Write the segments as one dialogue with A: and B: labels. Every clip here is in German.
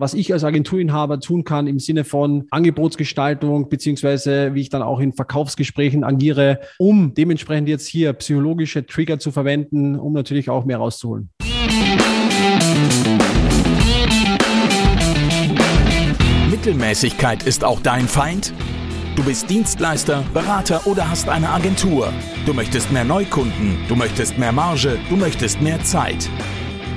A: was ich als Agenturinhaber tun kann im Sinne von Angebotsgestaltung, beziehungsweise wie ich dann auch in Verkaufsgesprächen agiere, um dementsprechend jetzt hier psychologische Trigger zu verwenden, um natürlich auch mehr rauszuholen.
B: Mittelmäßigkeit ist auch dein Feind? Du bist Dienstleister, Berater oder hast eine Agentur. Du möchtest mehr Neukunden, du möchtest mehr Marge, du möchtest mehr Zeit.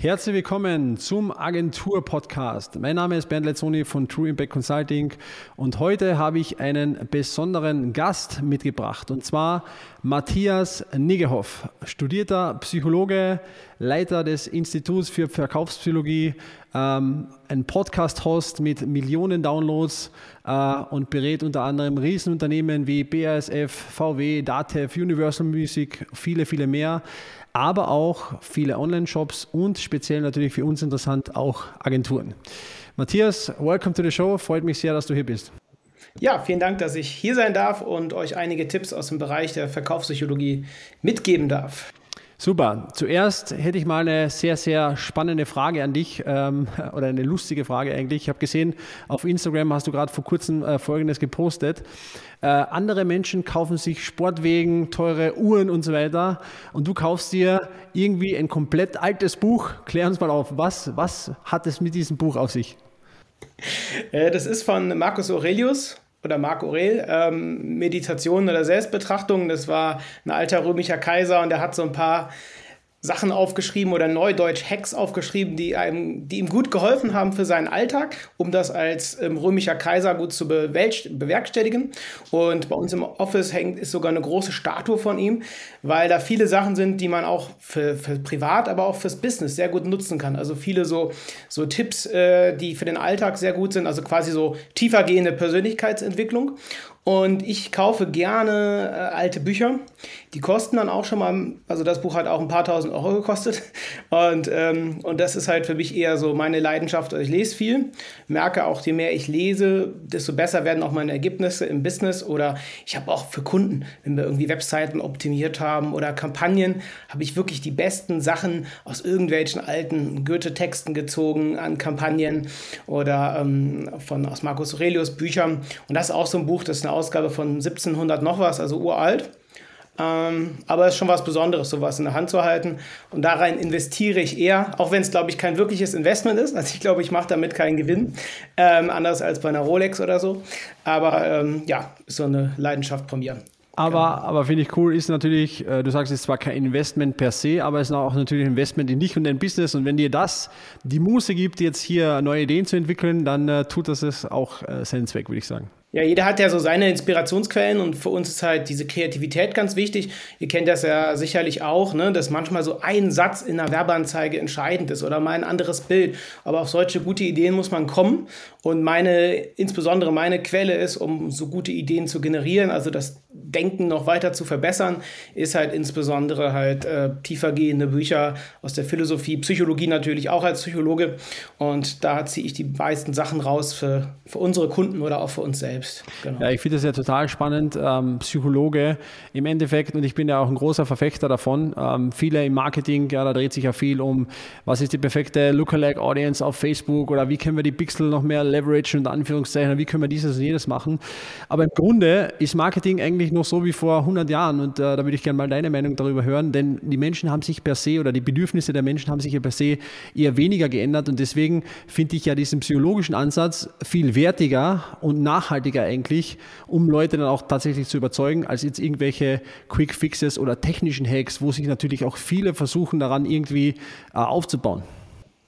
A: Herzlich willkommen zum Agentur-Podcast. Mein Name ist Bernd Lezzoni von True Impact Consulting und heute habe ich einen besonderen Gast mitgebracht und zwar Matthias Niggehoff, studierter Psychologe, Leiter des Instituts für Verkaufspsychologie, ähm, ein Podcast-Host mit Millionen Downloads äh, und berät unter anderem Riesenunternehmen wie BASF, VW, Datev, Universal Music, viele, viele mehr aber auch viele Online-Shops und speziell natürlich für uns interessant auch Agenturen. Matthias, welcome to the show. Freut mich sehr, dass du hier bist.
C: Ja, vielen Dank, dass ich hier sein darf und euch einige Tipps aus dem Bereich der Verkaufspsychologie mitgeben darf.
A: Super. Zuerst hätte ich mal eine sehr, sehr spannende Frage an dich ähm, oder eine lustige Frage eigentlich. Ich habe gesehen, auf Instagram hast du gerade vor kurzem äh, Folgendes gepostet. Äh, andere Menschen kaufen sich Sportwegen, teure Uhren und so weiter und du kaufst dir irgendwie ein komplett altes Buch. Klär uns mal auf, was, was hat es mit diesem Buch auf sich?
C: Äh, das ist von Marcus Aurelius oder Marc Aurel, ähm, Meditation oder Selbstbetrachtung. Das war ein alter römischer Kaiser und der hat so ein paar Sachen aufgeschrieben oder Neudeutsch Hacks aufgeschrieben, die, einem, die ihm gut geholfen haben für seinen Alltag, um das als ähm, römischer Kaiser gut zu bewerkstelligen. Und bei uns im Office hängt ist sogar eine große Statue von ihm, weil da viele Sachen sind, die man auch für, für privat, aber auch fürs Business sehr gut nutzen kann. Also viele so, so Tipps, äh, die für den Alltag sehr gut sind, also quasi so tiefergehende Persönlichkeitsentwicklung. Und ich kaufe gerne äh, alte Bücher. Die kosten dann auch schon mal, also das Buch hat auch ein paar tausend Euro gekostet. Und, ähm, und das ist halt für mich eher so meine Leidenschaft. Also ich lese viel, merke auch, je mehr ich lese, desto besser werden auch meine Ergebnisse im Business. Oder ich habe auch für Kunden, wenn wir irgendwie Webseiten optimiert haben oder Kampagnen, habe ich wirklich die besten Sachen aus irgendwelchen alten Goethe-Texten gezogen an Kampagnen oder ähm, von, aus Marcus Aurelius Büchern. Und das ist auch so ein Buch, das ist eine Ausgabe von 1700 noch was, also uralt. Ähm, aber es ist schon was Besonderes, sowas in der Hand zu halten. Und da rein investiere ich eher, auch wenn es, glaube ich, kein wirkliches Investment ist. Also ich glaube, ich mache damit keinen Gewinn, ähm, anders als bei einer Rolex oder so. Aber ähm, ja, ist so eine Leidenschaft von mir.
A: Aber, genau. aber finde ich cool, ist natürlich, äh, du sagst, es ist zwar kein Investment per se, aber es ist auch natürlich ein Investment in dich und dein Business. Und wenn dir das die Muße gibt, jetzt hier neue Ideen zu entwickeln, dann äh, tut das es auch äh, seinen Zweck, würde ich sagen.
C: Ja, jeder hat ja so seine Inspirationsquellen und für uns ist halt diese Kreativität ganz wichtig. Ihr kennt das ja sicherlich auch, ne, dass manchmal so ein Satz in einer Werbeanzeige entscheidend ist oder mal ein anderes Bild. Aber auf solche gute Ideen muss man kommen. Und meine, insbesondere meine Quelle ist, um so gute Ideen zu generieren, also das Denken noch weiter zu verbessern, ist halt insbesondere halt äh, tiefergehende Bücher aus der Philosophie, Psychologie natürlich auch als Psychologe. Und da ziehe ich die meisten Sachen raus für, für unsere Kunden oder auch für uns selbst selbst.
A: Genau. Ja, ich finde das ja total spannend. Ähm, Psychologe im Endeffekt, und ich bin ja auch ein großer Verfechter davon. Ähm, viele im Marketing, ja, da dreht sich ja viel um, was ist die perfekte Lookalike Audience auf Facebook oder wie können wir die Pixel noch mehr leveragen und Anführungszeichen, wie können wir dieses und jenes machen. Aber im Grunde ist Marketing eigentlich noch so wie vor 100 Jahren und äh, da würde ich gerne mal deine Meinung darüber hören, denn die Menschen haben sich per se oder die Bedürfnisse der Menschen haben sich ja per se eher weniger geändert und deswegen finde ich ja diesen psychologischen Ansatz viel wertiger und nachhaltiger nachhaltiger eigentlich, um Leute dann auch tatsächlich zu überzeugen, als jetzt irgendwelche Quick Fixes oder technischen Hacks, wo sich natürlich auch viele versuchen daran irgendwie äh, aufzubauen.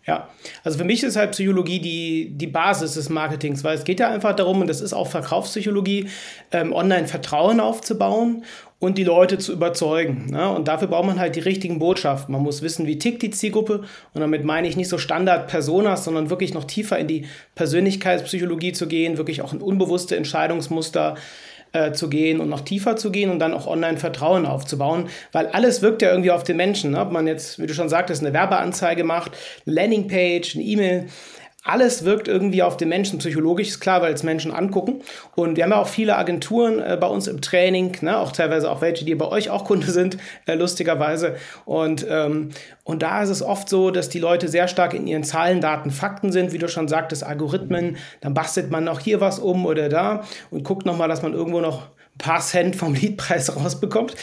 C: Ja, also für mich ist halt Psychologie die, die Basis des Marketings, weil es geht ja einfach darum, und das ist auch Verkaufspsychologie, ähm, online Vertrauen aufzubauen und die Leute zu überzeugen. Ne? Und dafür braucht man halt die richtigen Botschaften. Man muss wissen, wie tickt die Zielgruppe. Und damit meine ich nicht so Standard-Personas, sondern wirklich noch tiefer in die Persönlichkeitspsychologie zu gehen, wirklich auch in unbewusste Entscheidungsmuster äh, zu gehen und noch tiefer zu gehen und dann auch online Vertrauen aufzubauen, weil alles wirkt ja irgendwie auf den Menschen. Ne? Ob man jetzt, wie du schon sagtest, eine Werbeanzeige macht, eine Landingpage, eine E-Mail, alles wirkt irgendwie auf den Menschen psychologisch, ist klar, weil es Menschen angucken. Und wir haben ja auch viele Agenturen äh, bei uns im Training, ne? auch teilweise auch welche, die bei euch auch Kunde sind, äh, lustigerweise. Und, ähm, und da ist es oft so, dass die Leute sehr stark in ihren Zahlen, Daten, Fakten sind, wie du schon sagtest, Algorithmen. Dann bastelt man noch hier was um oder da und guckt nochmal, dass man irgendwo noch ein paar Cent vom Liedpreis rausbekommt.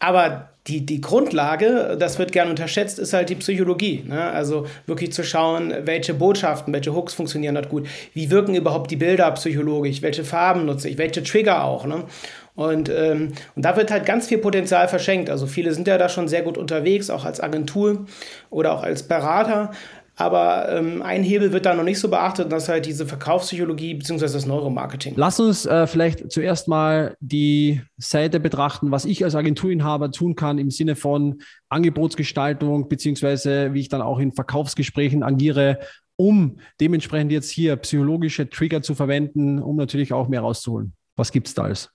C: Aber die, die Grundlage, das wird gern unterschätzt, ist halt die Psychologie. Ne? Also wirklich zu schauen, welche Botschaften, welche Hooks funktionieren dort gut. Wie wirken überhaupt die Bilder psychologisch? Welche Farben nutze ich? Welche Trigger auch? Ne? Und, ähm, und da wird halt ganz viel Potenzial verschenkt. Also viele sind ja da schon sehr gut unterwegs, auch als Agentur oder auch als Berater. Aber ähm, ein Hebel wird da noch nicht so beachtet, und das ist halt diese Verkaufspsychologie bzw. das Neuromarketing.
A: Lass uns äh, vielleicht zuerst mal die Seite betrachten, was ich als Agenturinhaber tun kann im Sinne von Angebotsgestaltung beziehungsweise wie ich dann auch in Verkaufsgesprächen agiere, um dementsprechend jetzt hier psychologische Trigger zu verwenden, um natürlich auch mehr rauszuholen. Was gibt es da alles?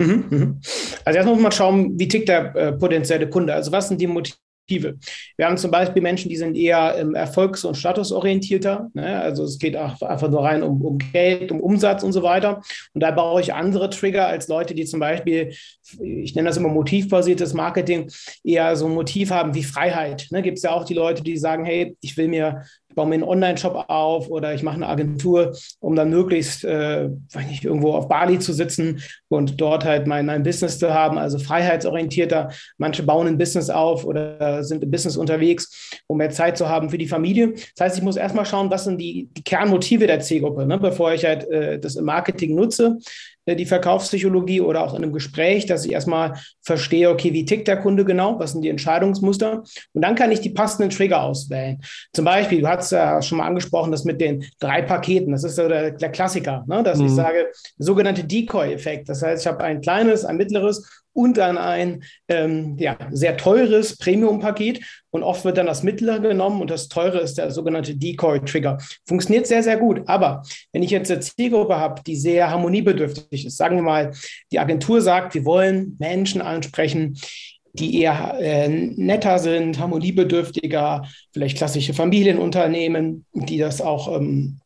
C: Mhm, mhm. Also erstmal muss man schauen, wie tickt der äh, potenzielle Kunde. Also was sind die Motive? Perspektive. Wir haben zum Beispiel Menschen, die sind eher ähm, erfolgs- und statusorientierter. Ne? Also es geht einfach nur rein um, um Geld, um Umsatz und so weiter. Und da brauche ich andere Trigger als Leute, die zum Beispiel, ich nenne das immer motivbasiertes Marketing, eher so ein Motiv haben wie Freiheit. Ne? Gibt es ja auch die Leute, die sagen, hey, ich will mir baue mir einen Online-Shop auf oder ich mache eine Agentur, um dann möglichst, äh, nicht, irgendwo auf Bali zu sitzen und dort halt mein, mein Business zu haben, also freiheitsorientierter. Manche bauen ein Business auf oder sind im Business unterwegs, um mehr Zeit zu haben für die Familie. Das heißt, ich muss erstmal schauen, was sind die, die Kernmotive der Zielgruppe, ne, bevor ich halt äh, das im Marketing nutze. Äh, die Verkaufspsychologie oder auch in einem Gespräch, dass ich erstmal verstehe, okay, wie tickt der Kunde genau, was sind die Entscheidungsmuster und dann kann ich die passenden Trigger auswählen. Zum Beispiel, du hast ja schon mal angesprochen, das mit den drei Paketen, das ist ja der, der Klassiker, ne? dass mhm. ich sage, sogenannte Decoy-Effekt. Das heißt, ich habe ein kleines, ein mittleres und dann ein ähm, ja, sehr teures Premium-Paket. Und oft wird dann das mittlere genommen und das teure ist der sogenannte Decoy-Trigger. Funktioniert sehr, sehr gut. Aber wenn ich jetzt eine Zielgruppe habe, die sehr harmoniebedürftig ist, sagen wir mal, die Agentur sagt, wir wollen Menschen ansprechen, die eher äh, netter sind, harmoniebedürftiger, vielleicht klassische Familienunternehmen, die das auch ähm,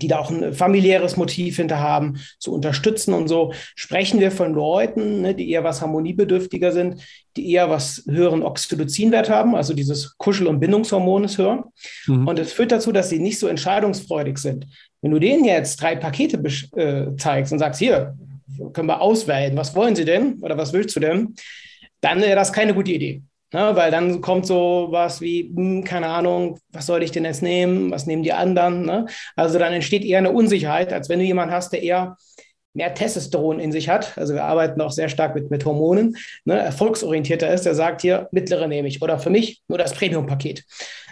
C: die da auch ein familiäres Motiv hinter haben, zu unterstützen und so, sprechen wir von Leuten, ne, die eher was harmoniebedürftiger sind, die eher was höheren Oxytocinwert haben, also dieses Kuschel- und Bindungshormon ist höher. Mhm. Und es führt dazu, dass sie nicht so entscheidungsfreudig sind. Wenn du denen jetzt drei Pakete äh, zeigst und sagst, hier, können wir auswählen, was wollen sie denn oder was willst du denn, dann wäre das keine gute Idee. Ne, weil dann kommt so was wie, hm, keine Ahnung, was soll ich denn jetzt nehmen? Was nehmen die anderen? Ne? Also dann entsteht eher eine Unsicherheit, als wenn du jemanden hast, der eher mehr Testosteron in sich hat. Also wir arbeiten auch sehr stark mit, mit Hormonen, ne? erfolgsorientierter ist, der sagt hier, mittlere nehme ich. Oder für mich nur das Premium-Paket.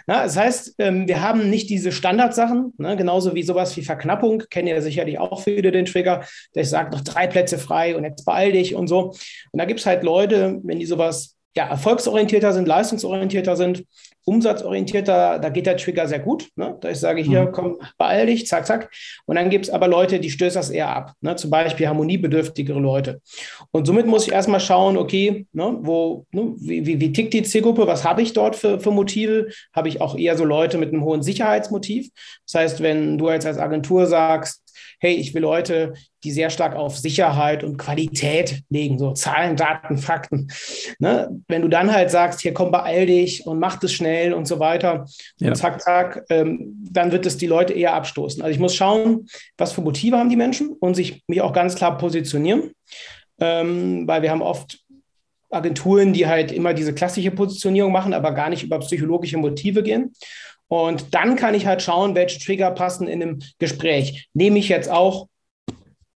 C: Ja, das heißt, ähm, wir haben nicht diese Standardsachen, ne, genauso wie sowas wie Verknappung, kennen ja sicherlich auch viele den Trigger, der sagt, noch drei Plätze frei und jetzt beeil dich und so. Und da gibt es halt Leute, wenn die sowas ja, erfolgsorientierter sind, leistungsorientierter sind, umsatzorientierter, da geht der Trigger sehr gut. Ne? Da ich sage, hier, mhm. komm, beeil dich, zack, zack. Und dann gibt es aber Leute, die stößt das eher ab. Ne? Zum Beispiel harmoniebedürftigere Leute. Und somit muss ich erstmal schauen, okay, ne, wo, ne, wie, wie, wie, tickt die Zielgruppe, was habe ich dort für, für Motive? Habe ich auch eher so Leute mit einem hohen Sicherheitsmotiv? Das heißt, wenn du jetzt als Agentur sagst, hey, ich will Leute, die sehr stark auf Sicherheit und Qualität legen, so Zahlen, Daten, Fakten. Ne? Wenn du dann halt sagst, hier komm, beeil dich und mach das schnell und so weiter ja. und zack, zack, ähm, dann wird es die Leute eher abstoßen. Also ich muss schauen, was für Motive haben die Menschen und sich mich auch ganz klar positionieren, ähm, weil wir haben oft Agenturen, die halt immer diese klassische Positionierung machen, aber gar nicht über psychologische Motive gehen. Und dann kann ich halt schauen, welche Trigger passen in einem Gespräch. Nehme ich jetzt auch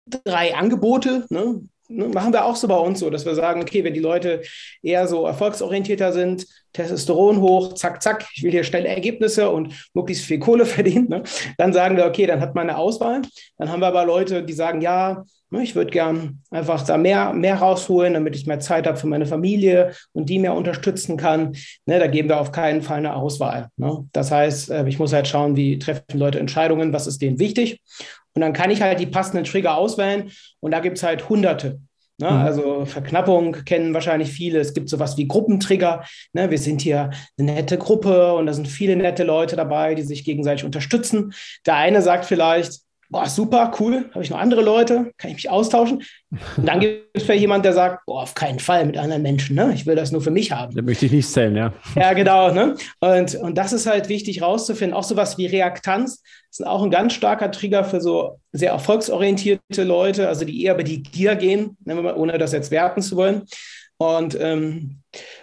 C: drei Angebote, ne? ne, machen wir auch so bei uns so, dass wir sagen, okay, wenn die Leute eher so erfolgsorientierter sind, Testosteron hoch, zack, zack, ich will hier schnelle Ergebnisse und möglichst viel Kohle verdienen, ne, dann sagen wir, okay, dann hat man eine Auswahl. Dann haben wir aber Leute, die sagen, ja, ich würde gern einfach da mehr, mehr rausholen, damit ich mehr Zeit habe für meine Familie und die mehr unterstützen kann. Ne, da geben wir auf keinen Fall eine Auswahl. Ne? Das heißt, äh, ich muss halt schauen, wie treffen Leute Entscheidungen, was ist denen wichtig. Und dann kann ich halt die passenden Trigger auswählen und da gibt es halt hunderte. Ne? Mhm. Also Verknappung kennen wahrscheinlich viele. Es gibt sowas wie Gruppentrigger. Ne? Wir sind hier eine nette Gruppe und da sind viele nette Leute dabei, die sich gegenseitig unterstützen. Der eine sagt vielleicht, boah, super, cool, habe ich noch andere Leute, kann ich mich austauschen. Und dann gibt es vielleicht jemand, der sagt, boah, auf keinen Fall mit anderen Menschen, ne? ich will das nur für mich haben.
A: Da möchte ich nicht zählen, ja.
C: Ja, genau. Ne? Und, und das ist halt wichtig rauszufinden. Auch sowas wie Reaktanz ist auch ein ganz starker Trigger für so sehr erfolgsorientierte Leute, also die eher über die Gier gehen, ne, ohne das jetzt werten zu wollen. Und, ähm,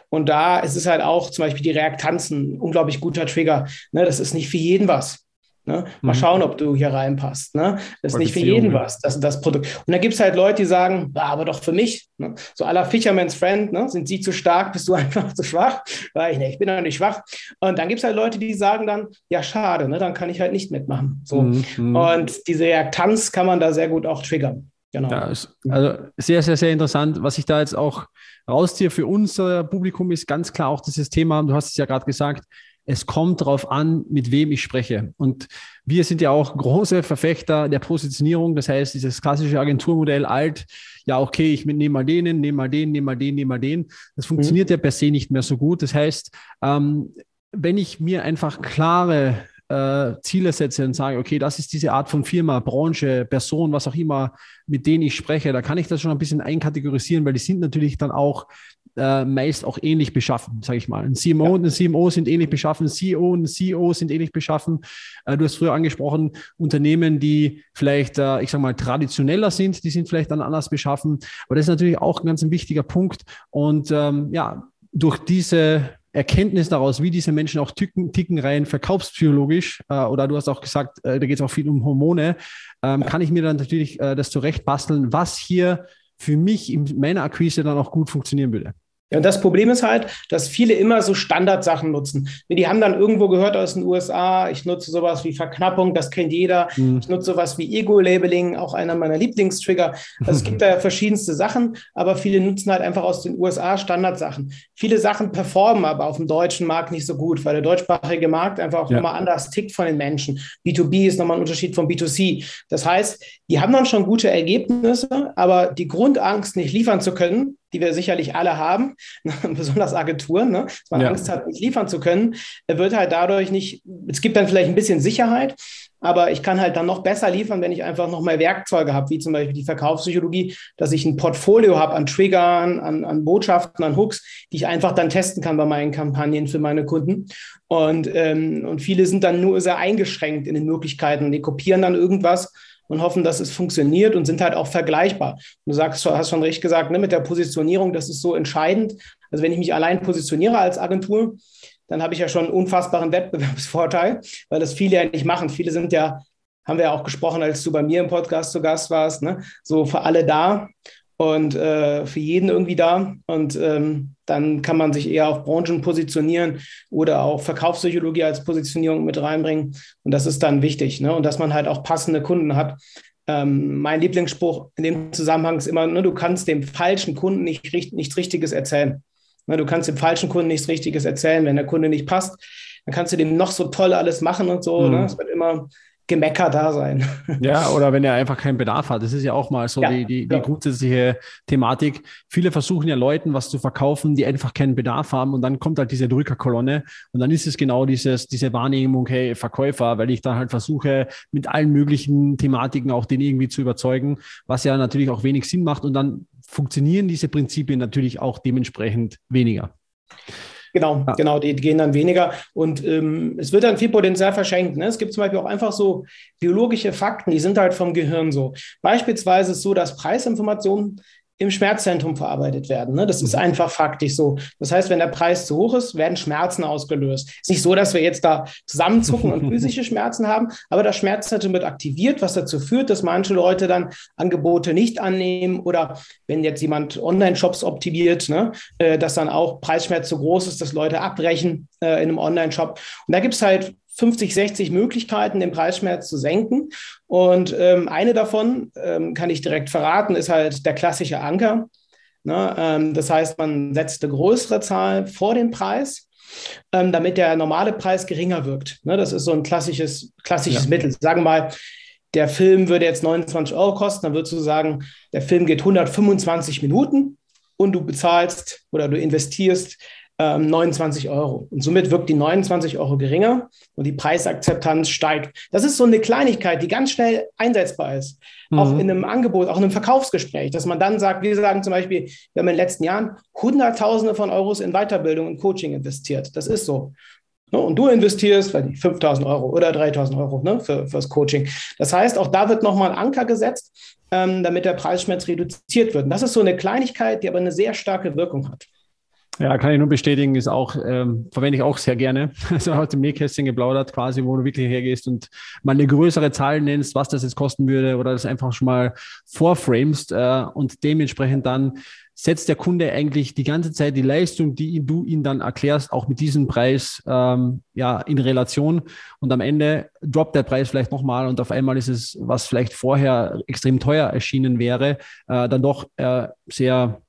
C: und da ist es halt auch zum Beispiel die Reaktanzen ein unglaublich guter Trigger. Ne? Das ist nicht für jeden was. Ne? Mal mhm. schauen, ob du hier reinpasst. Ne? Das ist nicht für jeden was, das, das Produkt. Und da gibt es halt Leute, die sagen, ah, aber doch für mich. Ne? So aller Fisherman's Friend, ne? sind sie zu stark, bist du einfach zu schwach? Weil ich, ne, ich bin doch nicht schwach. Und dann gibt es halt Leute, die sagen dann, ja, schade, ne? dann kann ich halt nicht mitmachen. So. Mhm. Und diese Reaktanz kann man da sehr gut auch triggern.
A: Genau. Ja, also sehr, sehr, sehr interessant. Was ich da jetzt auch rausziehe für unser Publikum ist ganz klar auch dieses Thema, du hast es ja gerade gesagt, es kommt darauf an, mit wem ich spreche. Und wir sind ja auch große Verfechter der Positionierung. Das heißt, dieses klassische Agenturmodell alt, ja, okay, ich nehme mal den, nehme mal den, nehme mal den, nehme mal den. Das mhm. funktioniert mhm. ja per se nicht mehr so gut. Das heißt, ähm, wenn ich mir einfach klare äh, Ziele setze und sage, okay, das ist diese Art von Firma, Branche, Person, was auch immer, mit denen ich spreche, da kann ich das schon ein bisschen einkategorisieren, weil die sind natürlich dann auch äh, meist auch ähnlich beschaffen, sage ich mal. Ein CMO ja. und ein CMO sind ähnlich beschaffen, CEO und ein CEO sind ähnlich beschaffen. Äh, du hast früher angesprochen, Unternehmen, die vielleicht, äh, ich sage mal, traditioneller sind, die sind vielleicht dann anders beschaffen. Aber das ist natürlich auch ein ganz ein wichtiger Punkt. Und ähm, ja, durch diese Erkenntnis daraus, wie diese Menschen auch ticken, ticken rein verkaufspsychologisch, äh, oder du hast auch gesagt, äh, da geht es auch viel um Hormone, ähm, kann ich mir dann natürlich äh, das zurecht basteln, was hier für mich in meiner Akquise dann auch gut funktionieren würde.
C: Ja, und das Problem ist halt, dass viele immer so Standardsachen nutzen. Die haben dann irgendwo gehört aus den USA, ich nutze sowas wie Verknappung, das kennt jeder. Mhm. Ich nutze sowas wie Ego-Labeling, auch einer meiner Lieblingstrigger. Also es gibt da verschiedenste Sachen, aber viele nutzen halt einfach aus den USA Standardsachen. Viele Sachen performen aber auf dem deutschen Markt nicht so gut, weil der deutschsprachige Markt einfach auch ja. nochmal anders tickt von den Menschen. B2B ist nochmal ein Unterschied von B2C. Das heißt, die haben dann schon gute Ergebnisse, aber die Grundangst, nicht liefern zu können, die wir sicherlich alle haben, besonders Agenturen, ne? dass man ja. Angst hat, nicht liefern zu können, wird halt dadurch nicht, es gibt dann vielleicht ein bisschen Sicherheit, aber ich kann halt dann noch besser liefern, wenn ich einfach noch mehr Werkzeuge habe, wie zum Beispiel die Verkaufspsychologie, dass ich ein Portfolio habe an Triggern, an, an Botschaften, an Hooks, die ich einfach dann testen kann bei meinen Kampagnen für meine Kunden. Und, ähm, und viele sind dann nur sehr eingeschränkt in den Möglichkeiten. Die kopieren dann irgendwas und hoffen, dass es funktioniert und sind halt auch vergleichbar. Du sagst, hast schon recht gesagt, ne, mit der Positionierung, das ist so entscheidend. Also wenn ich mich allein positioniere als Agentur, dann habe ich ja schon einen unfassbaren Wettbewerbsvorteil, weil das viele ja nicht machen. Viele sind ja, haben wir ja auch gesprochen, als du bei mir im Podcast zu Gast warst, ne, so für alle da und äh, für jeden irgendwie da. Und ähm, dann kann man sich eher auf Branchen positionieren oder auch Verkaufspsychologie als Positionierung mit reinbringen. Und das ist dann wichtig. Ne? Und dass man halt auch passende Kunden hat. Ähm, mein Lieblingsspruch in dem Zusammenhang ist immer, ne, du kannst dem falschen Kunden nicht, nichts Richtiges erzählen. Ne, du kannst dem falschen Kunden nichts Richtiges erzählen. Wenn der Kunde nicht passt, dann kannst du dem noch so toll alles machen und so. Mhm. Ne? Es wird immer Gemecker da sein.
A: Ja, oder wenn er einfach keinen Bedarf hat. Das ist ja auch mal so ja, die, die, die ja. grundsätzliche Thematik. Viele versuchen ja Leuten was zu verkaufen, die einfach keinen Bedarf haben und dann kommt halt diese Drückerkolonne und dann ist es genau dieses, diese Wahrnehmung, hey, Verkäufer, weil ich dann halt versuche, mit allen möglichen Thematiken auch den irgendwie zu überzeugen, was ja natürlich auch wenig Sinn macht und dann funktionieren diese Prinzipien natürlich auch dementsprechend weniger.
C: Genau, ja. genau, die, gehen dann weniger und ähm, es wird dann viel Potenzial verschenkt. Ne? Es gibt zum Beispiel auch einfach so biologische Fakten, die sind halt vom Gehirn so. Beispielsweise ist es so, dass Preisinformationen im Schmerzzentrum verarbeitet werden. Ne? Das ist mhm. einfach faktisch so. Das heißt, wenn der Preis zu hoch ist, werden Schmerzen ausgelöst. Es ist nicht so, dass wir jetzt da zusammenzucken und physische Schmerzen haben, aber das Schmerzzentrum wird aktiviert, was dazu führt, dass manche Leute dann Angebote nicht annehmen oder wenn jetzt jemand Online-Shops optimiert, ne, äh, dass dann auch Preisschmerz so groß ist, dass Leute abbrechen äh, in einem Online-Shop. Und da gibt es halt 50, 60 Möglichkeiten, den Preisschmerz zu senken. Und ähm, eine davon, ähm, kann ich direkt verraten, ist halt der klassische Anker. Ne? Ähm, das heißt, man setzt eine größere Zahl vor den Preis, ähm, damit der normale Preis geringer wirkt. Ne? Das ist so ein klassisches, klassisches ja. Mittel. Sagen wir mal, der Film würde jetzt 29 Euro kosten, dann würdest du sagen, der Film geht 125 Minuten und du bezahlst oder du investierst 29 ähm, Euro. Und somit wirkt die 29 Euro geringer und die Preisakzeptanz steigt. Das ist so eine Kleinigkeit, die ganz schnell einsetzbar ist. Mhm. Auch in einem Angebot, auch in einem Verkaufsgespräch, dass man dann sagt, wir sagen zum Beispiel, wir haben in den letzten Jahren Hunderttausende von Euros in Weiterbildung und Coaching investiert. Das ist so. Ne, und du investierst, weiß nicht, 5000 Euro oder 3000 Euro ne, für, fürs Coaching. Das heißt, auch da wird nochmal ein Anker gesetzt, ähm, damit der Preisschmerz reduziert wird. Und das ist so eine Kleinigkeit, die aber eine sehr starke Wirkung hat.
A: Ja, kann ich nur bestätigen, ist auch, ähm, verwende ich auch sehr gerne. Also aus dem Nähkästchen geplaudert, quasi, wo du wirklich hergehst und mal eine größere Zahl nennst, was das jetzt kosten würde oder das einfach schon mal vorframest äh, und dementsprechend dann setzt der Kunde eigentlich die ganze Zeit die Leistung, die du ihm dann erklärst, auch mit diesem Preis ähm, ja in Relation und am Ende droppt der Preis vielleicht nochmal und auf einmal ist es, was vielleicht vorher extrem teuer erschienen wäre, äh, dann doch äh, sehr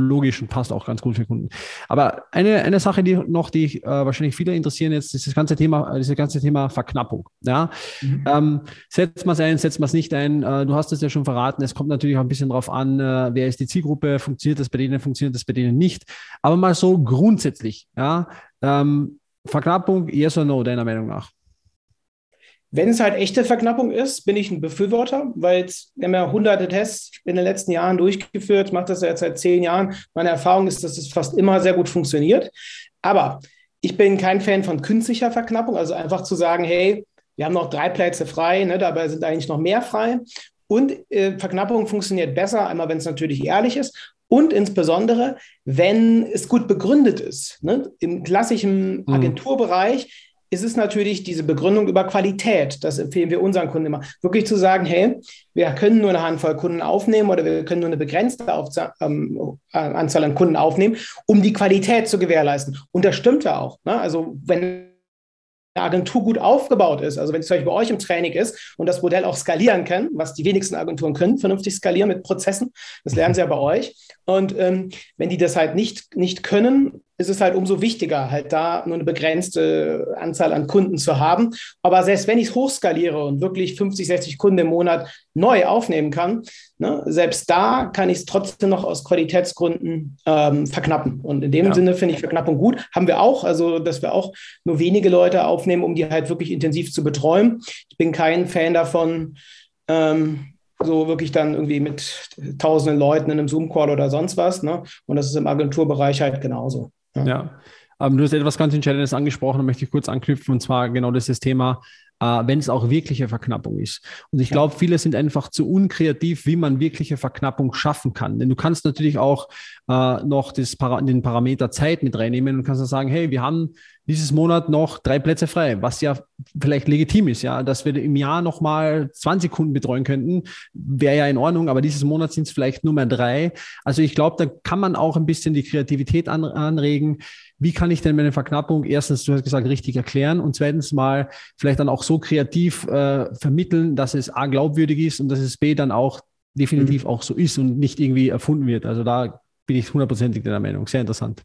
A: logisch und passt auch ganz gut für Kunden. Aber eine, eine Sache, die noch, die äh, wahrscheinlich viele interessieren jetzt, ist das ganze Thema, äh, dieses ganze Thema Verknappung. Ja? Mhm. Ähm, setzt man es ein, setzt man es nicht ein. Äh, du hast es ja schon verraten. Es kommt natürlich auch ein bisschen darauf an, äh, wer ist die Zielgruppe, funktioniert das bei denen, funktioniert das bei denen nicht. Aber mal so grundsätzlich, ja, ähm, Verknappung, yes or no, deiner Meinung nach?
C: Wenn es halt echte Verknappung ist, bin ich ein Befürworter, weil wir haben ja hunderte Tests in den letzten Jahren durchgeführt, mache das ja jetzt seit zehn Jahren. Meine Erfahrung ist, dass es fast immer sehr gut funktioniert. Aber ich bin kein Fan von künstlicher Verknappung, also einfach zu sagen, hey, wir haben noch drei Plätze frei, ne, dabei sind eigentlich noch mehr frei. Und äh, Verknappung funktioniert besser, einmal wenn es natürlich ehrlich ist und insbesondere, wenn es gut begründet ist. Ne? Im klassischen mhm. Agenturbereich ist es natürlich diese Begründung über Qualität. Das empfehlen wir unseren Kunden immer. Wirklich zu sagen, hey, wir können nur eine Handvoll Kunden aufnehmen oder wir können nur eine begrenzte Aufza ähm, Anzahl an Kunden aufnehmen, um die Qualität zu gewährleisten. Und das stimmt ja auch. Ne? Also wenn eine Agentur gut aufgebaut ist, also wenn es zum Beispiel bei euch im Training ist und das Modell auch skalieren kann, was die wenigsten Agenturen können, vernünftig skalieren mit Prozessen, das lernen sie ja bei euch. Und ähm, wenn die das halt nicht, nicht können, ist es halt umso wichtiger, halt da nur eine begrenzte Anzahl an Kunden zu haben. Aber selbst wenn ich es hochskaliere und wirklich 50, 60 Kunden im Monat neu aufnehmen kann, ne, selbst da kann ich es trotzdem noch aus Qualitätsgründen ähm, verknappen. Und in dem ja. Sinne finde ich Verknappung gut. Haben wir auch, also dass wir auch nur wenige Leute aufnehmen, um die halt wirklich intensiv zu betreuen. Ich bin kein Fan davon, ähm, so wirklich dann irgendwie mit tausenden Leuten in einem Zoom-Call oder sonst was. Ne? Und das ist im Agenturbereich halt genauso.
A: Ja. ja. Ähm, du hast etwas ganz Entscheidendes angesprochen, da möchte ich kurz anknüpfen, und zwar genau das, das Thema äh, wenn es auch wirkliche Verknappung ist. Und ich glaube, viele sind einfach zu unkreativ, wie man wirkliche Verknappung schaffen kann. Denn du kannst natürlich auch äh, noch das Para den Parameter Zeit mit reinnehmen und kannst dann sagen, hey, wir haben dieses Monat noch drei Plätze frei, was ja vielleicht legitim ist, ja, dass wir im Jahr nochmal 20 Kunden betreuen könnten, wäre ja in Ordnung, aber dieses Monat sind es vielleicht nur mehr drei. Also ich glaube, da kann man auch ein bisschen die Kreativität an, anregen wie kann ich denn meine Verknappung erstens, du hast gesagt, richtig erklären und zweitens mal vielleicht dann auch so kreativ äh, vermitteln, dass es A glaubwürdig ist und dass es B dann auch definitiv mhm. auch so ist und nicht irgendwie erfunden wird. Also da bin ich hundertprozentig der Meinung. Sehr interessant.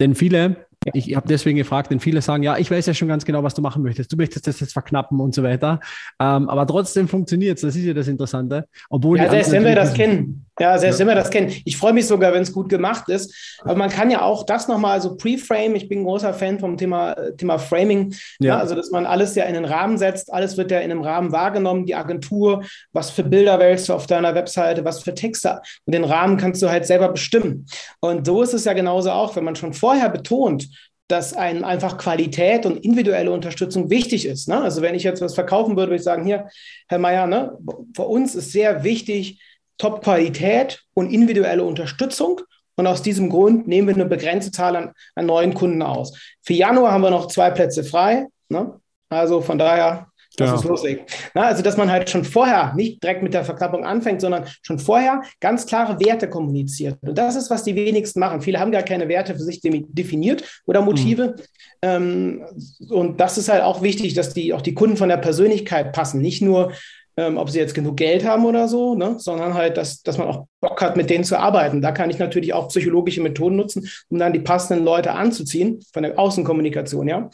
A: Denn viele ich habe deswegen gefragt, denn viele sagen, ja, ich weiß ja schon ganz genau, was du machen möchtest. Du möchtest das jetzt verknappen und so weiter. Ähm, aber trotzdem funktioniert es. Das ist ja das Interessante. Obwohl
C: ja, selbst wenn wir das kennen. Ja, selbst ja. wenn wir das kennen. Ich freue mich sogar, wenn es gut gemacht ist. Aber man kann ja auch das nochmal so pre-frame. Ich bin ein großer Fan vom Thema, Thema Framing. Ja. ja. also, dass man alles ja in den Rahmen setzt. Alles wird ja in einem Rahmen wahrgenommen. Die Agentur, was für Bilder wählst du auf deiner Webseite, was für Texte. Und den Rahmen kannst du halt selber bestimmen. Und so ist es ja genauso auch, wenn man schon vorher betont, dass einem einfach Qualität und individuelle Unterstützung wichtig ist. Ne? Also wenn ich jetzt was verkaufen würde, würde ich sagen, hier, Herr Mayer, ne, für uns ist sehr wichtig, Top-Qualität und individuelle Unterstützung. Und aus diesem Grund nehmen wir eine begrenzte Zahl an, an neuen Kunden aus. Für Januar haben wir noch zwei Plätze frei. Ne? Also von daher das ja. ist lustig. Na, also, dass man halt schon vorher nicht direkt mit der Verknappung anfängt, sondern schon vorher ganz klare Werte kommuniziert. Und das ist, was die wenigsten machen. Viele haben gar keine Werte für sich definiert oder Motive. Mhm. Ähm, und das ist halt auch wichtig, dass die auch die Kunden von der Persönlichkeit passen. Nicht nur ähm, ob sie jetzt genug Geld haben oder so, ne? sondern halt, dass, dass man auch Bock hat, mit denen zu arbeiten. Da kann ich natürlich auch psychologische Methoden nutzen, um dann die passenden Leute anzuziehen von der Außenkommunikation, ja.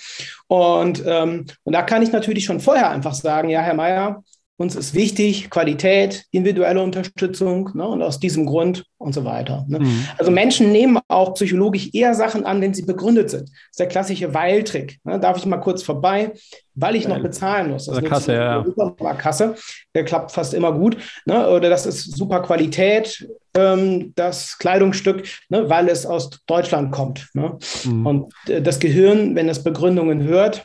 C: Und, ähm, und da kann ich natürlich schon vorher einfach sagen, ja, Herr Meier, uns ist wichtig Qualität, individuelle Unterstützung ne, und aus diesem Grund und so weiter. Ne. Mhm. Also Menschen nehmen auch psychologisch eher Sachen an, wenn sie begründet sind. Das ist der klassische Weil-Trick. Ne. Darf ich mal kurz vorbei, weil ich noch bezahlen muss.
A: Das ist Kasse, ja.
C: Kasse, der klappt fast immer gut. Ne. Oder das ist super Qualität, ähm, das Kleidungsstück, ne, weil es aus Deutschland kommt. Ne. Mhm. Und äh, das Gehirn, wenn es Begründungen hört,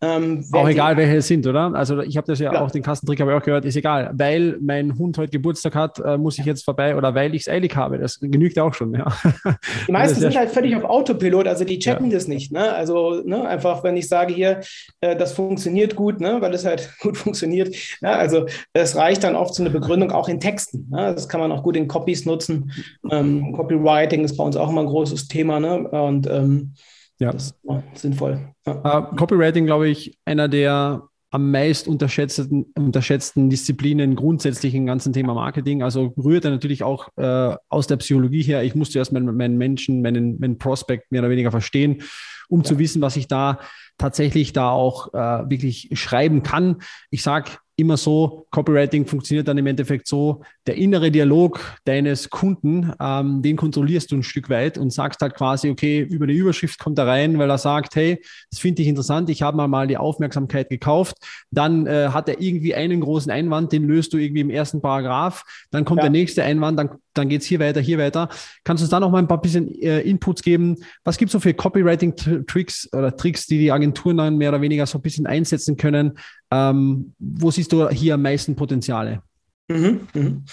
A: ähm, auch egal, welche es sind, oder? Also ich habe das ja, ja, auch, den Kassentrick habe ich auch gehört, ist egal. Weil mein Hund heute Geburtstag hat, äh, muss ich jetzt vorbei oder weil ich es eilig habe. Das genügt auch schon, ja.
C: Die meisten sind halt völlig auf Autopilot, also die checken ja. das nicht. Ne? Also ne, einfach, wenn ich sage hier, äh, das funktioniert gut, ne? weil es halt gut funktioniert. Ja? Also es reicht dann oft so eine Begründung auch in Texten. Ne? Das kann man auch gut in Copies nutzen. Ähm, Copywriting ist bei uns auch immer ein großes Thema. Ne? Und ähm, ja. Das ist sinnvoll.
A: Ja. Uh, Copywriting, glaube ich, einer der am meist unterschätzten, unterschätzten Disziplinen grundsätzlich im ganzen Thema Marketing. Also rührt er natürlich auch äh, aus der Psychologie her. Ich musste erst meinen, meinen Menschen, meinen, meinen Prospect mehr oder weniger verstehen, um ja. zu wissen, was ich da tatsächlich da auch äh, wirklich schreiben kann. Ich sage immer so, Copywriting funktioniert dann im Endeffekt so, der innere Dialog deines Kunden, ähm, den kontrollierst du ein Stück weit und sagst halt quasi, okay, über die Überschrift kommt er rein, weil er sagt, hey, das finde ich interessant, ich habe mal mal die Aufmerksamkeit gekauft, dann äh, hat er irgendwie einen großen Einwand, den löst du irgendwie im ersten Paragraph, dann kommt ja. der nächste Einwand, dann, dann geht es hier weiter, hier weiter. Kannst du uns da noch mal ein paar bisschen äh, Inputs geben? Was gibt es so für Copywriting-Tricks oder Tricks, die die Agenturen dann mehr oder weniger so ein bisschen einsetzen können, ähm, wo siehst du hier am meisten Potenziale?
C: Mhm, mhm.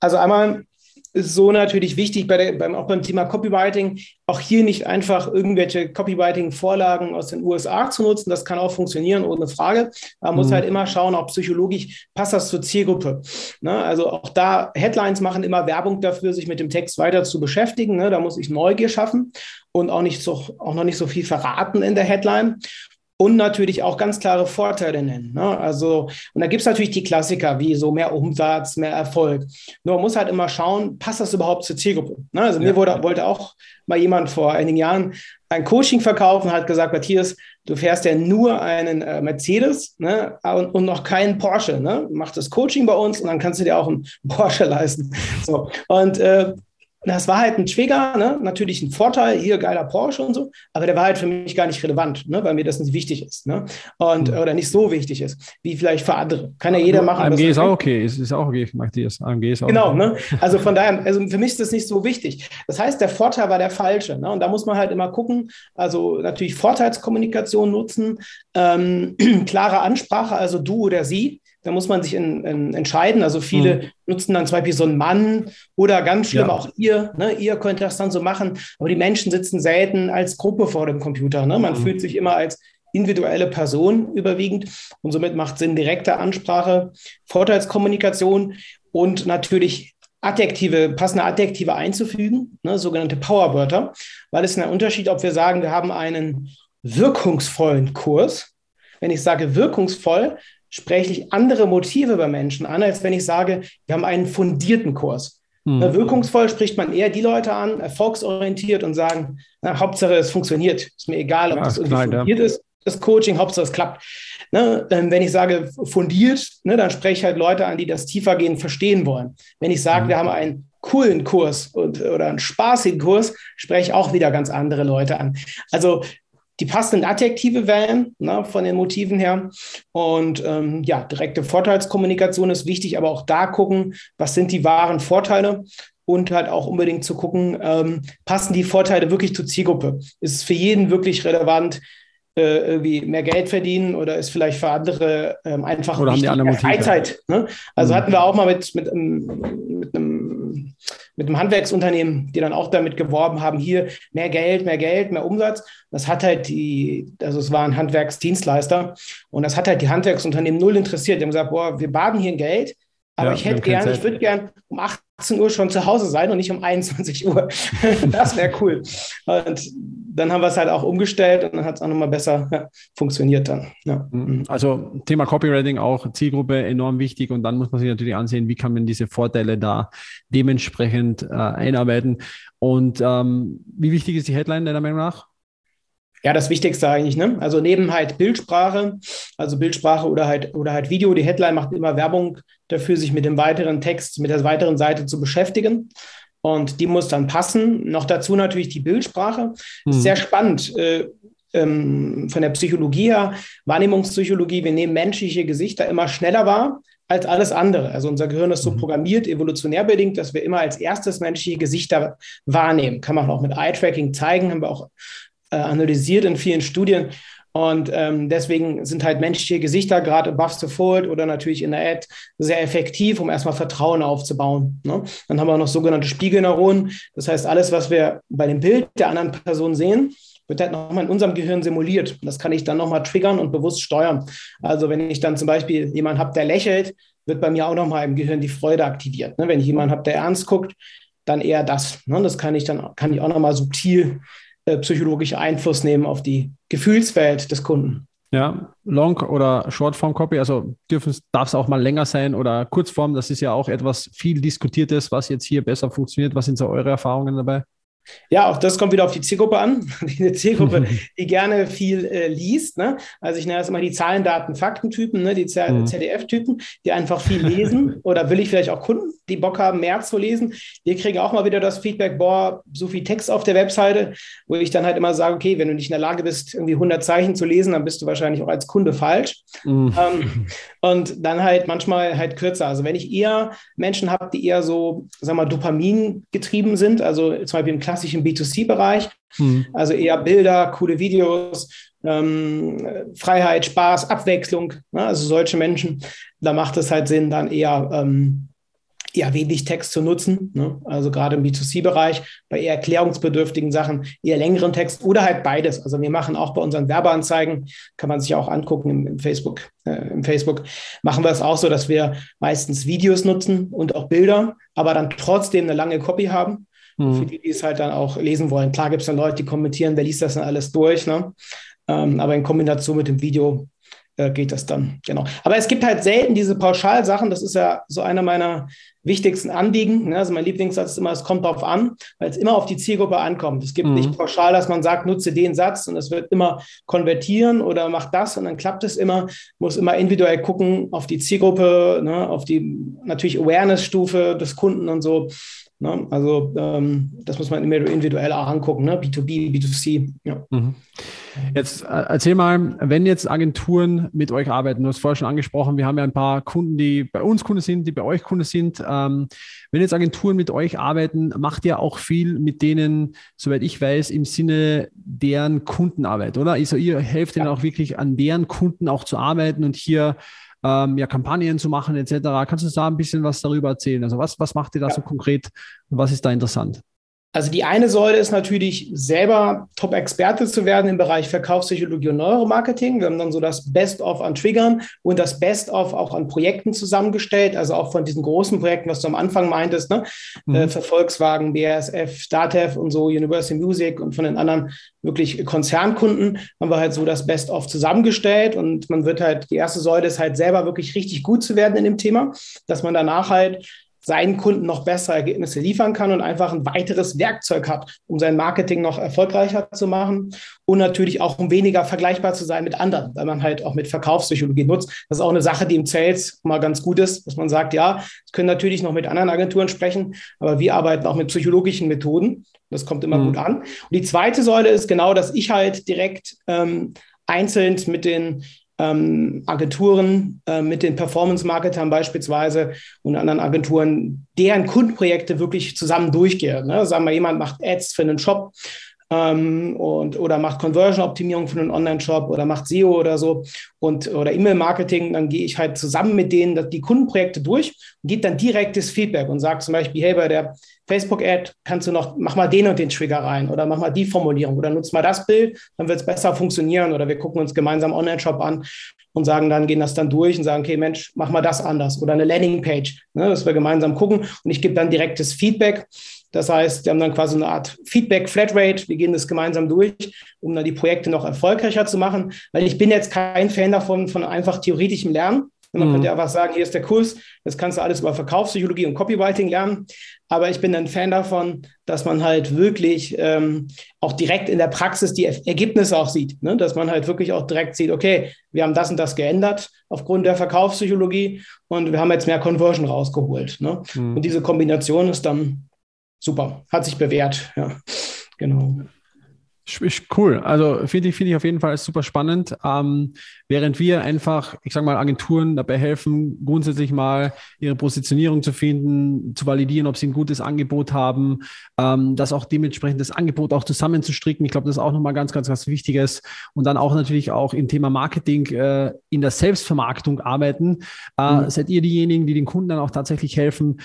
C: Also einmal ist so natürlich wichtig, bei der, beim, auch beim Thema Copywriting, auch hier nicht einfach irgendwelche Copywriting-Vorlagen aus den USA zu nutzen. Das kann auch funktionieren, ohne Frage. Man muss mhm. halt immer schauen, auch psychologisch passt das zur Zielgruppe. Ne? Also auch da, Headlines machen immer Werbung dafür, sich mit dem Text weiter zu beschäftigen. Ne? Da muss ich Neugier schaffen und auch, nicht so, auch noch nicht so viel verraten in der Headline und natürlich auch ganz klare Vorteile nennen. Ne? Also, und da gibt es natürlich die Klassiker wie so mehr Umsatz, mehr Erfolg. Nur man muss halt immer schauen, passt das überhaupt zur Zielgruppe? Ne? Also ja. mir wurde, wollte auch mal jemand vor einigen Jahren ein Coaching verkaufen, hat gesagt, Matthias, du fährst ja nur einen äh, Mercedes ne? und, und, noch keinen Porsche. Ne? Mach das Coaching bei uns und dann kannst du dir auch einen Porsche leisten. So. Und äh, das war halt ein Trigger, ne? natürlich ein Vorteil, hier geiler Porsche und so, aber der war halt für mich gar nicht relevant, ne? weil mir das nicht wichtig ist ne? und, mhm. oder nicht so wichtig ist, wie vielleicht für andere. Kann ja jeder machen.
A: AMG ist auch okay, ist, ist auch okay, Matthias. AMG ist auch
C: Genau, okay. ne? also von daher, also für mich ist das nicht so wichtig. Das heißt, der Vorteil war der falsche ne? und da muss man halt immer gucken, also natürlich Vorteilskommunikation nutzen, ähm, klare Ansprache, also du oder sie, da muss man sich in, in entscheiden. Also viele mhm. nutzen dann zum Beispiel so einen Mann oder ganz schlimm ja. auch ihr. Ne? Ihr könnt das dann so machen. Aber die Menschen sitzen selten als Gruppe vor dem Computer. Ne? Man mhm. fühlt sich immer als individuelle Person überwiegend. Und somit macht Sinn direkte Ansprache, Vorteilskommunikation und natürlich Adjektive, passende Adjektive einzufügen, ne, sogenannte Powerwörter, weil es ist ein Unterschied, ob wir sagen, wir haben einen wirkungsvollen Kurs. Wenn ich sage wirkungsvoll, spreche ich andere Motive bei Menschen an, als wenn ich sage, wir haben einen fundierten Kurs. Mhm. Wirkungsvoll spricht man eher die Leute an, erfolgsorientiert und sagen, na, Hauptsache es funktioniert. Ist mir egal, ob ja, das irgendwie knallt, fundiert ja. ist, das Coaching, Hauptsache es klappt. Ne, wenn ich sage fundiert, ne, dann spreche ich halt Leute an, die das tiefergehend verstehen wollen. Wenn ich sage, mhm. wir haben einen coolen Kurs und, oder einen spaßigen Kurs, spreche ich auch wieder ganz andere Leute an. Also die passenden Adjektive wählen, ne, von den Motiven her. Und ähm, ja, direkte Vorteilskommunikation ist wichtig, aber auch da gucken, was sind die wahren Vorteile und halt auch unbedingt zu gucken, ähm, passen die Vorteile wirklich zur Zielgruppe? Ist es für jeden wirklich relevant? äh, irgendwie mehr Geld verdienen oder ist vielleicht für andere ähm, einfach
A: oder haben die andere
C: Freizeit. Ne? Also mhm. hatten wir auch mal mit, mit, mit, einem, mit einem Handwerksunternehmen, die dann auch damit geworben haben, hier mehr Geld, mehr Geld, mehr Umsatz. Das hat halt die, also es war ein Handwerksdienstleister und das hat halt die Handwerksunternehmen null interessiert. Die haben gesagt, boah, wir baden hier in Geld, aber ja, ich hätte gern, ich würde gern um 18 Uhr schon zu Hause sein und nicht um 21 Uhr. das wäre cool. Und dann haben wir es halt auch umgestellt und dann hat es auch nochmal besser ja, funktioniert dann. Ja.
A: Mhm. Also Thema Copywriting auch Zielgruppe enorm wichtig und dann muss man sich natürlich ansehen, wie kann man diese Vorteile da dementsprechend äh, einarbeiten. Und ähm, wie wichtig ist die Headline deiner Meinung nach?
C: Ja, das Wichtigste eigentlich, ne? Also neben halt Bildsprache, also Bildsprache oder halt, oder halt Video, die Headline macht immer Werbung dafür, sich mit dem weiteren Text, mit der weiteren Seite zu beschäftigen. Und die muss dann passen. Noch dazu natürlich die Bildsprache. Mhm. Sehr spannend. Äh, ähm, von der Psychologie her, Wahrnehmungspsychologie, wir nehmen menschliche Gesichter immer schneller wahr als alles andere. Also unser Gehirn ist so mhm. programmiert, evolutionär bedingt, dass wir immer als erstes menschliche Gesichter wahrnehmen. Kann man auch mit Eye-Tracking zeigen, haben wir auch äh, analysiert in vielen Studien. Und ähm, deswegen sind halt menschliche Gesichter, gerade above the fold oder natürlich in der Ad, sehr effektiv, um erstmal Vertrauen aufzubauen. Ne? Dann haben wir noch sogenannte Spiegelneuronen. Das heißt, alles, was wir bei dem Bild der anderen Person sehen, wird halt nochmal in unserem Gehirn simuliert. Das kann ich dann nochmal triggern und bewusst steuern. Also wenn ich dann zum Beispiel jemanden habe, der lächelt, wird bei mir auch nochmal im Gehirn die Freude aktiviert. Ne? Wenn ich jemanden habe, der ernst guckt, dann eher das. Ne? Das kann ich dann kann ich auch nochmal subtil äh, psychologische Einfluss nehmen auf die Gefühlswelt des Kunden.
A: Ja, Long- oder Shortform-Copy, also darf es auch mal länger sein oder Kurzform, das ist ja auch etwas viel Diskutiertes, was jetzt hier besser funktioniert. Was sind so eure Erfahrungen dabei?
C: Ja, auch das kommt wieder auf die Zielgruppe an. Die Zielgruppe, die gerne viel äh, liest. Ne? Also ich nenne das immer die Zahlen, Daten, Faktentypen, ne? die ZDF-Typen, mhm. die einfach viel lesen. Oder will ich vielleicht auch Kunden, die Bock haben, mehr zu lesen. Wir kriegen auch mal wieder das Feedback, boah, so viel Text auf der Webseite, wo ich dann halt immer sage, okay, wenn du nicht in der Lage bist, irgendwie 100 Zeichen zu lesen, dann bist du wahrscheinlich auch als Kunde falsch. Mhm. Ähm, und dann halt manchmal halt kürzer. Also wenn ich eher Menschen habe, die eher so, sagen wir mal, Dopamin getrieben sind, also zum Beispiel im klassischen B2C-Bereich, mhm. also eher Bilder, coole Videos, ähm, Freiheit, Spaß, Abwechslung, ne? also solche Menschen, da macht es halt Sinn, dann eher ähm, ja, wenig Text zu nutzen. Ne? Also gerade im B2C-Bereich, bei eher erklärungsbedürftigen Sachen, eher längeren Text oder halt beides. Also wir machen auch bei unseren Werbeanzeigen, kann man sich auch angucken im, im Facebook, äh, im Facebook, machen wir es auch so, dass wir meistens Videos nutzen und auch Bilder, aber dann trotzdem eine lange Copy haben. Mhm. Für die, die es halt dann auch lesen wollen. Klar gibt es dann Leute, die kommentieren, wer liest das dann alles durch. Ne? Ähm, aber in Kombination mit dem Video äh, geht das dann, genau. Aber es gibt halt selten diese Pauschalsachen. Das ist ja so einer meiner wichtigsten Anliegen. Ne? Also mein Lieblingssatz ist immer, es kommt darauf an, weil es immer auf die Zielgruppe ankommt. Es gibt mhm. nicht pauschal, dass man sagt, nutze den Satz und es wird immer konvertieren oder macht das und dann klappt es immer. Muss immer individuell gucken auf die Zielgruppe, ne? auf die natürlich Awareness-Stufe des Kunden und so. Ne? Also ähm, das muss man immer individuell auch angucken, ne? B2B, B2C. Ja. Mhm.
A: Jetzt äh, erzähl mal, wenn jetzt Agenturen mit euch arbeiten, du hast vorher schon angesprochen, wir haben ja ein paar Kunden, die bei uns Kunden sind, die bei euch Kunden sind. Ähm, wenn jetzt Agenturen mit euch arbeiten, macht ihr auch viel mit denen, soweit ich weiß, im Sinne deren Kundenarbeit, oder? Also ihr helft ja. ihnen auch wirklich an deren Kunden auch zu arbeiten und hier ähm, ja, Kampagnen zu machen etc. Kannst du da ein bisschen was darüber erzählen? Also was, was macht ihr da ja. so konkret und was ist da interessant?
C: Also die eine Säule ist natürlich selber Top-Experte zu werden im Bereich Verkaufspsychologie und Neuromarketing. Wir haben dann so das Best-of an Triggern und das Best-of auch an Projekten zusammengestellt, also auch von diesen großen Projekten, was du am Anfang meintest, ne? Mhm. Äh, für Volkswagen, BASF, Datev und so, Universal Music und von den anderen wirklich Konzernkunden haben wir halt so das Best-of zusammengestellt und man wird halt, die erste Säule ist halt selber wirklich richtig gut zu werden in dem Thema, dass man danach halt seinen Kunden noch bessere Ergebnisse liefern kann und einfach ein weiteres Werkzeug hat, um sein Marketing noch erfolgreicher zu machen und natürlich auch um weniger vergleichbar zu sein mit anderen, weil man halt auch mit Verkaufspsychologie nutzt. Das ist auch eine Sache, die im Sales mal ganz gut ist, dass man sagt, ja, es können natürlich noch mit anderen Agenturen sprechen, aber wir arbeiten auch mit psychologischen Methoden. Das kommt immer mhm. gut an. Und die zweite Säule ist genau, dass ich halt direkt ähm, einzeln mit den ähm, Agenturen, äh, mit den Performance-Marketern beispielsweise und anderen Agenturen, deren Kundenprojekte wirklich zusammen durchgehen. Ne? Sagen wir, jemand macht Ads für einen Shop ähm, und, oder macht Conversion-Optimierung für einen Online-Shop oder macht SEO oder so und oder E-Mail-Marketing, dann gehe ich halt zusammen mit denen die Kundenprojekte durch und gebe dann direktes Feedback und sage zum Beispiel, hey, bei der Facebook-Ad kannst du noch, mach mal den und den Trigger rein oder mach mal die Formulierung oder nutz mal das Bild, dann wird es besser funktionieren oder wir gucken uns gemeinsam Online-Shop an und sagen dann, gehen das dann durch und sagen, okay, Mensch, mach mal das anders oder eine Landing-Page, ne, dass wir gemeinsam gucken und ich gebe dann direktes Feedback das heißt, wir haben dann quasi eine Art Feedback-Flatrate. Wir gehen das gemeinsam durch, um dann die Projekte noch erfolgreicher zu machen. Weil ich bin jetzt kein Fan davon, von einfach theoretischem Lernen. Man mhm. könnte ja einfach sagen, hier ist der Kurs, das kannst du alles über Verkaufspsychologie und Copywriting lernen. Aber ich bin ein Fan davon, dass man halt wirklich ähm, auch direkt in der Praxis die Ergebnisse auch sieht. Ne? Dass man halt wirklich auch direkt sieht, okay, wir haben das und das geändert aufgrund der Verkaufspsychologie und wir haben jetzt mehr Conversion rausgeholt. Ne? Mhm. Und diese Kombination ist dann super, hat sich bewährt. Ja, genau.
A: Cool. Also finde ich, finde ich auf jeden Fall super spannend. Ähm, während wir einfach, ich sage mal, Agenturen dabei helfen, grundsätzlich mal ihre Positionierung zu finden, zu validieren, ob sie ein gutes Angebot haben, ähm, das auch dementsprechend das Angebot auch zusammenzustricken. Ich glaube, das ist auch nochmal ganz, ganz, ganz Wichtiges. Und dann auch natürlich auch im Thema Marketing äh, in der Selbstvermarktung arbeiten. Äh, mhm. Seid ihr diejenigen, die den Kunden dann auch tatsächlich helfen,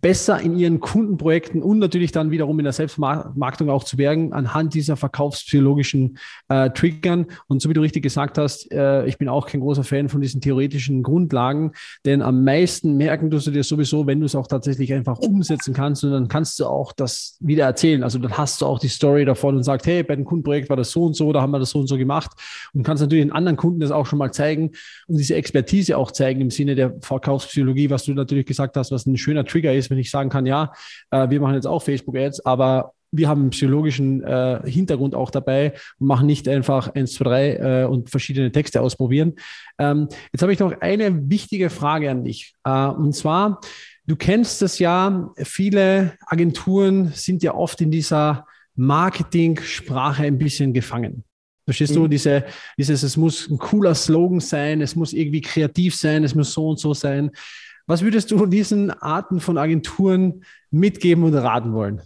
A: besser in ihren Kundenprojekten und natürlich dann wiederum in der Selbstmarktung auch zu werden, anhand dieser verkaufspsychologischen äh, Triggern. Und so wie du richtig gesagt hast, äh, ich bin auch kein großer Fan von diesen theoretischen Grundlagen, denn am meisten merken du dir sowieso, wenn du es auch tatsächlich einfach umsetzen kannst und dann kannst du auch das wieder erzählen. Also dann hast du auch die Story davon und sagst, hey, bei dem Kundenprojekt war das so und so, da haben wir das so und so gemacht und kannst natürlich den anderen Kunden das auch schon mal zeigen und diese Expertise auch zeigen im Sinne der Verkaufspsychologie, was du natürlich gesagt hast, was ein schöner Trigger ist ist, wenn ich sagen kann, ja, äh, wir machen jetzt auch Facebook-Ads, aber wir haben einen psychologischen äh, Hintergrund auch dabei und machen nicht einfach eins, zwei, drei äh, und verschiedene Texte ausprobieren. Ähm, jetzt habe ich noch eine wichtige Frage an dich. Äh, und zwar, du kennst das ja, viele Agenturen sind ja oft in dieser Marketing-Sprache ein bisschen gefangen. Verstehst mhm. du, diese, dieses, es muss ein cooler Slogan sein, es muss irgendwie kreativ sein, es muss so und so sein. Was würdest du diesen Arten von Agenturen mitgeben und raten wollen?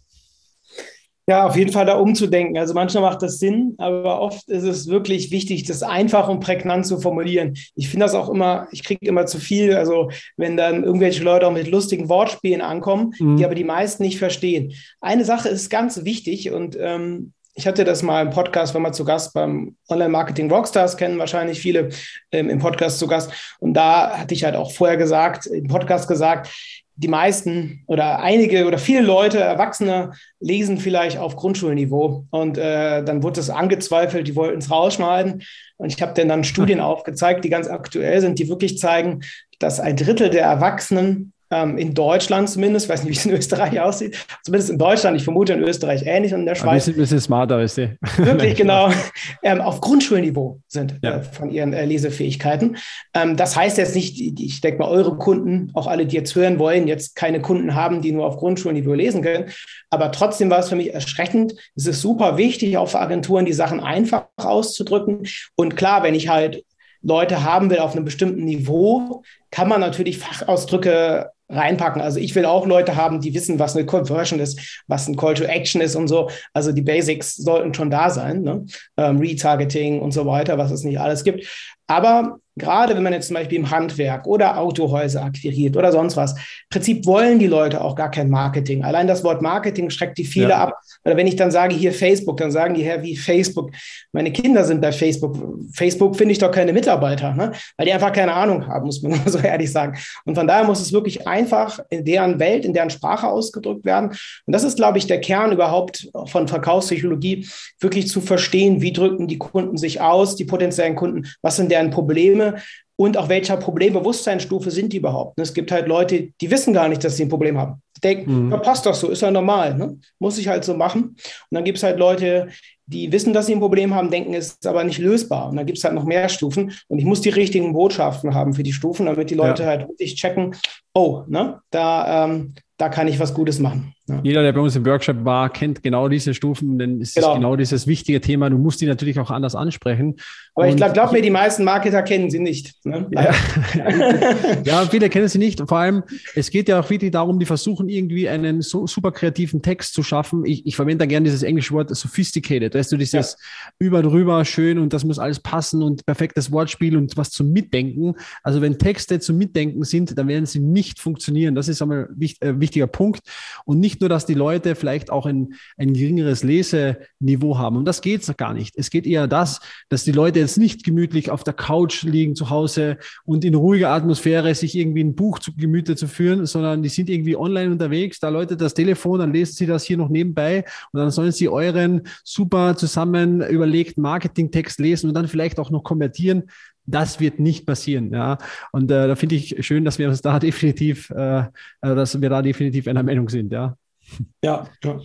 C: Ja, auf jeden Fall da umzudenken. Also manchmal macht das Sinn, aber oft ist es wirklich wichtig, das einfach und prägnant zu formulieren. Ich finde das auch immer, ich kriege immer zu viel, also wenn dann irgendwelche Leute auch mit lustigen Wortspielen ankommen, mhm. die aber die meisten nicht verstehen. Eine Sache ist ganz wichtig und ähm, ich hatte das mal im Podcast, war mal zu Gast beim Online-Marketing Rockstars, kennen wahrscheinlich viele ähm, im Podcast zu Gast. Und da hatte ich halt auch vorher gesagt, im Podcast gesagt, die meisten oder einige oder viele Leute, Erwachsene, lesen vielleicht auf Grundschulniveau. Und äh, dann wurde es angezweifelt, die wollten es rausschneiden. Und ich habe denen dann Studien aufgezeigt, die ganz aktuell sind, die wirklich zeigen, dass ein Drittel der Erwachsenen ähm, in Deutschland zumindest, ich weiß nicht, wie es in Österreich aussieht, zumindest in Deutschland, ich vermute in Österreich ähnlich und in der Schweiz.
A: Ein bisschen smarter, weißt du.
C: Wirklich, genau, ähm, auf Grundschulniveau sind ja. äh, von ihren äh, Lesefähigkeiten. Ähm, das heißt jetzt nicht, ich denke mal, eure Kunden, auch alle, die jetzt hören wollen, jetzt keine Kunden haben, die nur auf Grundschulniveau lesen können. Aber trotzdem war es für mich erschreckend. Es ist super wichtig, auch für Agenturen die Sachen einfach auszudrücken. Und klar, wenn ich halt Leute haben will auf einem bestimmten Niveau, kann man natürlich Fachausdrücke reinpacken. Also ich will auch Leute haben, die wissen, was eine Conversion ist, was ein Call to Action ist und so. Also die Basics sollten schon da sein, ne? ähm, Retargeting und so weiter, was es nicht alles gibt. Aber gerade wenn man jetzt zum Beispiel im Handwerk oder Autohäuser akquiriert oder sonst was, im Prinzip wollen die Leute auch gar kein Marketing. Allein das Wort Marketing schreckt die viele ja. ab. Oder wenn ich dann sage, hier Facebook, dann sagen die, Herr, wie Facebook? Meine Kinder sind bei Facebook. Facebook finde ich doch keine Mitarbeiter, ne? weil die einfach keine Ahnung haben, muss man so ehrlich sagen. Und von daher muss es wirklich einfach in deren Welt, in deren Sprache ausgedrückt werden. Und das ist, glaube ich, der Kern überhaupt von Verkaufspsychologie, wirklich zu verstehen, wie drücken die Kunden sich aus, die potenziellen Kunden, was sind deren Probleme und auf welcher Problembewusstseinsstufe sind die überhaupt. Es gibt halt Leute, die wissen gar nicht, dass sie ein Problem haben. Die denken, mhm. ja, passt doch so, ist ja normal, ne? muss ich halt so machen. Und dann gibt es halt Leute, die wissen, dass sie ein Problem haben, denken, es ist aber nicht lösbar. Und dann gibt es halt noch mehr Stufen. Und ich muss die richtigen Botschaften haben für die Stufen, damit die Leute ja. halt wirklich checken, oh, ne, da, ähm, da kann ich was Gutes machen.
A: Ja. Jeder, der bei uns im Workshop war, kennt genau diese Stufen, denn es genau. ist genau dieses wichtige Thema. Du musst die natürlich auch anders ansprechen.
C: Aber ich glaube, glaub mir, die meisten Marketer kennen sie nicht. Ne?
A: Ja. ja, viele kennen sie nicht. Vor allem, es geht ja auch wirklich darum, die versuchen irgendwie einen so super kreativen Text zu schaffen. Ich, ich verwende da gerne dieses englische Wort sophisticated. Weißt du, dieses ja. über drüber schön und das muss alles passen und perfektes Wortspiel und was zum Mitdenken. Also wenn Texte zum Mitdenken sind, dann werden sie nicht funktionieren. Das ist einmal ein äh, wichtiger Punkt. Und nicht nur, dass die Leute vielleicht auch ein, ein geringeres Leseniveau haben. Und das geht gar nicht. Es geht eher das, dass die Leute jetzt nicht gemütlich auf der Couch liegen zu Hause und in ruhiger Atmosphäre sich irgendwie ein Buch zu Gemüte zu führen, sondern die sind irgendwie online unterwegs, da läutet das Telefon, dann lesen sie das hier noch nebenbei und dann sollen sie euren super zusammen überlegten Marketingtext lesen und dann vielleicht auch noch konvertieren. Das wird nicht passieren, ja. Und äh, da finde ich schön, dass wir uns da definitiv, äh, äh dass wir da definitiv einer Meinung sind, ja.
C: Ja, ja.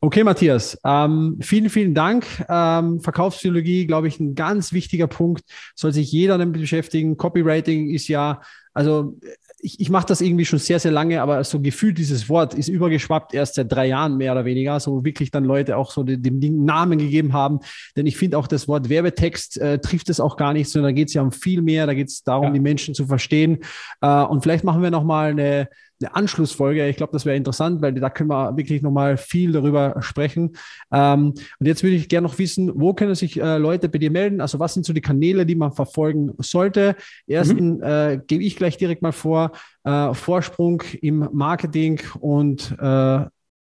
A: Okay, Matthias, ähm, vielen, vielen Dank. Ähm, Verkaufspsychologie, glaube ich, ein ganz wichtiger Punkt. Soll sich jeder damit beschäftigen. Copywriting ist ja, also ich, ich mache das irgendwie schon sehr, sehr lange, aber so gefühlt dieses Wort ist übergeschwappt erst seit drei Jahren mehr oder weniger, so wirklich dann Leute auch so dem Ding Namen gegeben haben. Denn ich finde auch das Wort Werbetext äh, trifft es auch gar nicht, sondern da geht es ja um viel mehr. Da geht es darum, ja. die Menschen zu verstehen. Äh, und vielleicht machen wir nochmal eine eine Anschlussfolge. Ich glaube, das wäre interessant, weil da können wir wirklich nochmal viel darüber sprechen. Ähm, und jetzt würde ich gerne noch wissen, wo können sich äh, Leute bei dir melden? Also was sind so die Kanäle, die man verfolgen sollte? Ersten mhm. äh, gebe ich gleich direkt mal vor. Äh, Vorsprung im Marketing und äh,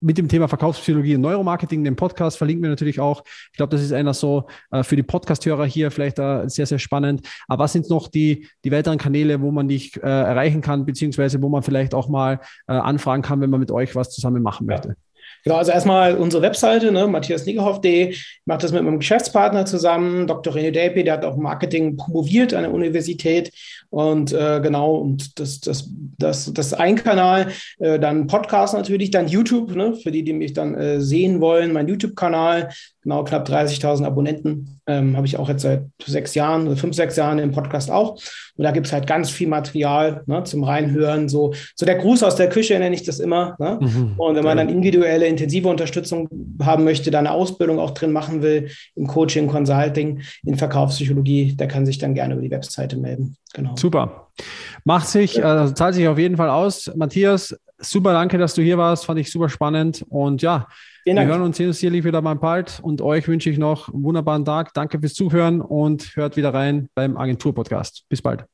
A: mit dem Thema Verkaufspsychologie und Neuromarketing, den Podcast verlinken wir natürlich auch. Ich glaube, das ist einer so äh, für die Podcast-Hörer hier vielleicht äh, sehr, sehr spannend. Aber was sind noch die, die weiteren Kanäle, wo man dich äh, erreichen kann, beziehungsweise wo man vielleicht auch mal äh, anfragen kann, wenn man mit euch was zusammen machen möchte? Ja.
C: Genau, also erstmal unsere Webseite, ne, matthiasniegehoff.de. Ich mache das mit meinem Geschäftspartner zusammen, Dr. René Delpe, der hat auch Marketing promoviert an der Universität. Und äh, genau, und das, das, das, das ein Kanal, äh, dann Podcast natürlich, dann YouTube, ne, für die, die mich dann äh, sehen wollen, mein YouTube-Kanal, genau knapp 30.000 Abonnenten. Ähm, Habe ich auch jetzt seit sechs Jahren, oder fünf, sechs Jahren im Podcast auch. Und da gibt es halt ganz viel Material ne, zum Reinhören. So, so der Gruß aus der Küche nenne ich das immer. Ne? Mhm, und wenn man dann individuelle, intensive Unterstützung haben möchte, da eine Ausbildung auch drin machen will, im Coaching, Consulting, in Verkaufspsychologie, der kann sich dann gerne über die Webseite melden.
A: Genau. Super. Macht sich, also zahlt sich auf jeden Fall aus. Matthias, super danke, dass du hier warst. Fand ich super spannend. Und ja, wir hören uns sehen uns sicherlich wieder mal bald. Und euch wünsche ich noch einen wunderbaren Tag. Danke fürs Zuhören und hört wieder rein beim Agentur-Podcast. Bis bald.